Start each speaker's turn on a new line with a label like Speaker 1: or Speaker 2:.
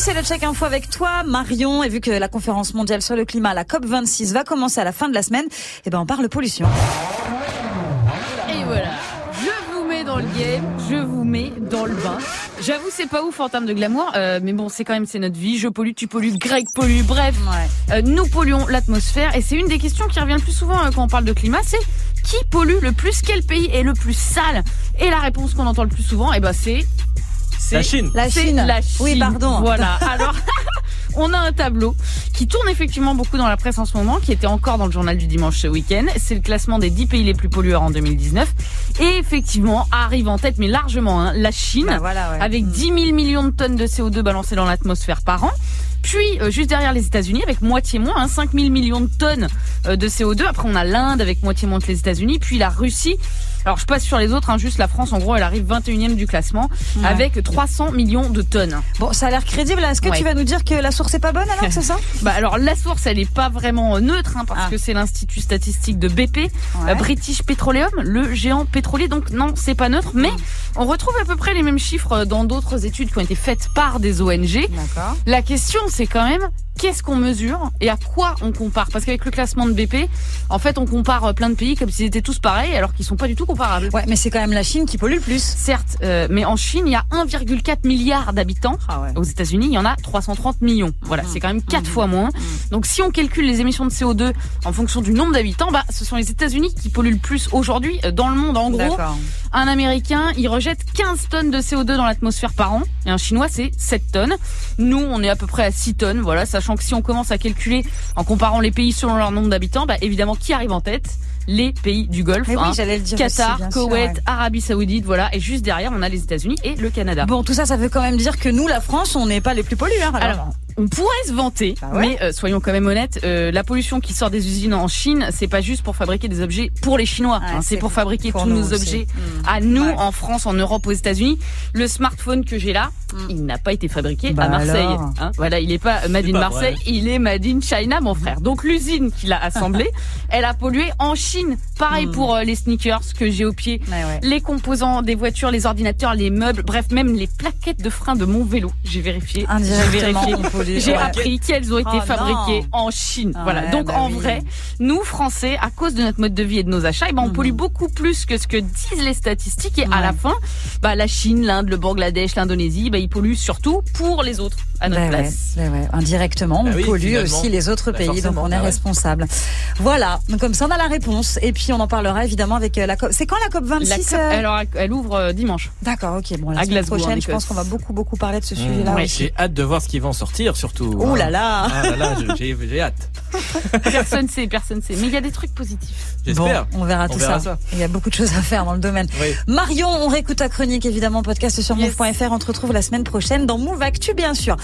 Speaker 1: c'est le check info avec toi, Marion. Et vu que la conférence mondiale sur le climat, la COP26, va commencer à la fin de la semaine, eh ben on parle pollution.
Speaker 2: Et voilà. Je vous mets dans le game, je vous mets dans le bain. J'avoue, c'est pas ouf en termes de glamour, euh, mais bon, c'est quand même c'est notre vie. Je pollue, tu pollues, Greg pollue. Bref, euh, nous polluons l'atmosphère et c'est une des questions qui revient le plus souvent euh, quand on parle de climat, c'est qui pollue le plus, quel pays est le plus sale? Et la réponse qu'on entend le plus souvent, eh ben c'est
Speaker 3: La Chine.
Speaker 1: La Chine.
Speaker 2: la Chine.
Speaker 1: Oui, pardon.
Speaker 2: Voilà. Alors, on a un tableau qui tourne effectivement beaucoup dans la presse en ce moment, qui était encore dans le journal du dimanche ce week-end. C'est le classement des 10 pays les plus pollueurs en 2019. Et effectivement, arrive en tête, mais largement, hein, la Chine,
Speaker 1: Bah voilà, ouais.
Speaker 2: avec 10 000 millions de tonnes de CO2 balancées dans l'atmosphère par an. Puis, euh, juste derrière les États-Unis, avec moitié moins, hein, 5 000 millions de tonnes euh, de CO2. Après, on a l'Inde avec moitié moins que les États-Unis. Puis la Russie. Alors, je passe sur les autres, hein, juste la France, en gros, elle arrive 21e du classement,
Speaker 1: Ouais.
Speaker 2: avec 300 millions de tonnes.
Speaker 1: Bon, ça a l'air crédible. Est-ce que
Speaker 2: Ouais.
Speaker 1: tu vas nous dire que la source est pas bonne alors, c'est ça?
Speaker 2: Bah alors la source elle est pas vraiment neutre hein, parce
Speaker 1: Ah.
Speaker 2: que c'est l'institut statistique de BP, euh, British Petroleum, le géant pétrolier. Donc non c'est pas neutre, mais on retrouve à peu près les mêmes chiffres euh, dans d'autres études qui ont été faites par des ONG. La question c'est quand même qu'est-ce qu'on mesure et à quoi on compare? Parce qu'avec le classement de BP, en fait on compare euh, plein de pays comme s'ils étaient tous pareils alors qu'ils sont pas du tout comparables.
Speaker 1: Ouais, mais c'est quand même la Chine qui pollue le plus.
Speaker 2: Certes, euh, mais en Chine, il y a 1,4 milliard d'habitants.
Speaker 1: Ah ouais.
Speaker 2: Aux États-Unis, il y en a 330 millions. Voilà, c'est quand même quatre fois moins. Donc, si on calcule les émissions de CO2 en fonction du nombre d'habitants, bah, ce sont les États-Unis qui polluent le plus aujourd'hui euh, dans le monde. En gros, un Américain, il rejette 15 tonnes de CO2 dans l'atmosphère par an, et un Chinois, c'est 7 tonnes. Nous, on est à peu près à 6 tonnes. Voilà, sachant que si on commence à calculer en comparant les pays selon leur nombre d'habitants, bah, évidemment, qui arrive en tête? Les pays du Golfe.
Speaker 1: Oui,
Speaker 2: hein.
Speaker 1: j'allais le dire
Speaker 2: Qatar,
Speaker 1: aussi, bien sûr,
Speaker 2: Koweït,
Speaker 1: ouais.
Speaker 2: Arabie Saoudite, voilà. Et juste derrière, on a les États-Unis et le Canada.
Speaker 1: Bon, tout ça, ça veut quand même dire que nous, la France, on n'est pas les plus pollueurs. Alors,
Speaker 2: Alors, on pourrait se vanter,
Speaker 1: Bah ouais.
Speaker 2: mais euh, soyons quand même honnêtes, euh, la pollution qui sort des usines en Chine, c'est pas juste pour fabriquer des objets pour les Chinois,
Speaker 1: Ouais,
Speaker 2: hein,
Speaker 1: c'est
Speaker 2: pour fabriquer
Speaker 1: pour
Speaker 2: tous nos
Speaker 1: aussi.
Speaker 2: objets
Speaker 1: Mm.
Speaker 2: à nous,
Speaker 1: Ouais.
Speaker 2: en France, en Europe, aux États-Unis. Le smartphone que j'ai là,
Speaker 1: Mm.
Speaker 2: il n'a pas été fabriqué
Speaker 1: Bah
Speaker 2: à Marseille. hein. voilà, il est pas made in
Speaker 3: pas
Speaker 2: Marseille,
Speaker 3: vrai.
Speaker 2: il est made in China, mon frère. Donc l'usine qui l'a assemblé, elle a pollué en Chine. Pareil
Speaker 1: Mm.
Speaker 2: pour euh, les sneakers que j'ai au pied.
Speaker 1: Ouais, ouais.
Speaker 2: Les composants des voitures, les ordinateurs, les meubles, bref, même les plaquettes de frein de mon vélo. J'ai vérifié.
Speaker 1: Indirectement,
Speaker 2: vérifié. J'ai
Speaker 1: Ouais.
Speaker 2: appris qu'elles ont été
Speaker 1: Oh
Speaker 2: fabriquées
Speaker 1: non.
Speaker 2: en Chine.
Speaker 1: Ah
Speaker 2: voilà.
Speaker 1: ouais,
Speaker 2: Donc
Speaker 1: bah
Speaker 2: en
Speaker 1: oui.
Speaker 2: vrai, nous Français, à cause de notre mode de vie et de nos achats, eh ben, on
Speaker 1: Mhm.
Speaker 2: pollue beaucoup plus que ce que disent les statistiques. Et à
Speaker 1: Ouais.
Speaker 2: la fin, bah, la Chine, l'Inde, le Bangladesh, l'Indonésie, bah, ils polluent surtout pour les autres à notre
Speaker 1: Bah ouais,
Speaker 2: place.
Speaker 1: bah ouais. Indirectement, on
Speaker 3: oui,
Speaker 1: pollue
Speaker 3: finalement.
Speaker 1: aussi les autres pays, donc on est
Speaker 3: ouais.
Speaker 1: responsable. Voilà, donc comme ça on a la réponse, et puis on en parlera évidemment avec euh, la COP. C'est quand la COP 26
Speaker 2: La COP,
Speaker 1: euh
Speaker 2: alors, elle ouvre euh, dimanche.
Speaker 1: D'accord, ok. Bon, la
Speaker 2: à
Speaker 1: semaine
Speaker 2: Glasgow,
Speaker 1: prochaine, je
Speaker 2: Écosse.
Speaker 1: pense qu'on va beaucoup beaucoup parler de ce
Speaker 3: Mmh.
Speaker 1: sujet-là
Speaker 2: Ouais.
Speaker 1: aussi.
Speaker 3: J'ai hâte de voir ce qui va en sortir, surtout.
Speaker 1: Oh là là.
Speaker 3: Ah là là, je- j'ai j'ai hâte.
Speaker 2: Personne sait, personne sait. Mais il y a des trucs positifs.
Speaker 3: J'espère.
Speaker 1: Bon, on verra
Speaker 3: On
Speaker 1: tout
Speaker 3: verra
Speaker 1: ça.
Speaker 3: ça.
Speaker 1: Il y a beaucoup de choses à faire dans le domaine.
Speaker 3: Oui.
Speaker 1: Marion, on réécoute ta chronique évidemment podcast sur
Speaker 2: Yes.
Speaker 1: move.fr. On te retrouve la semaine prochaine dans Move Actu bien sûr.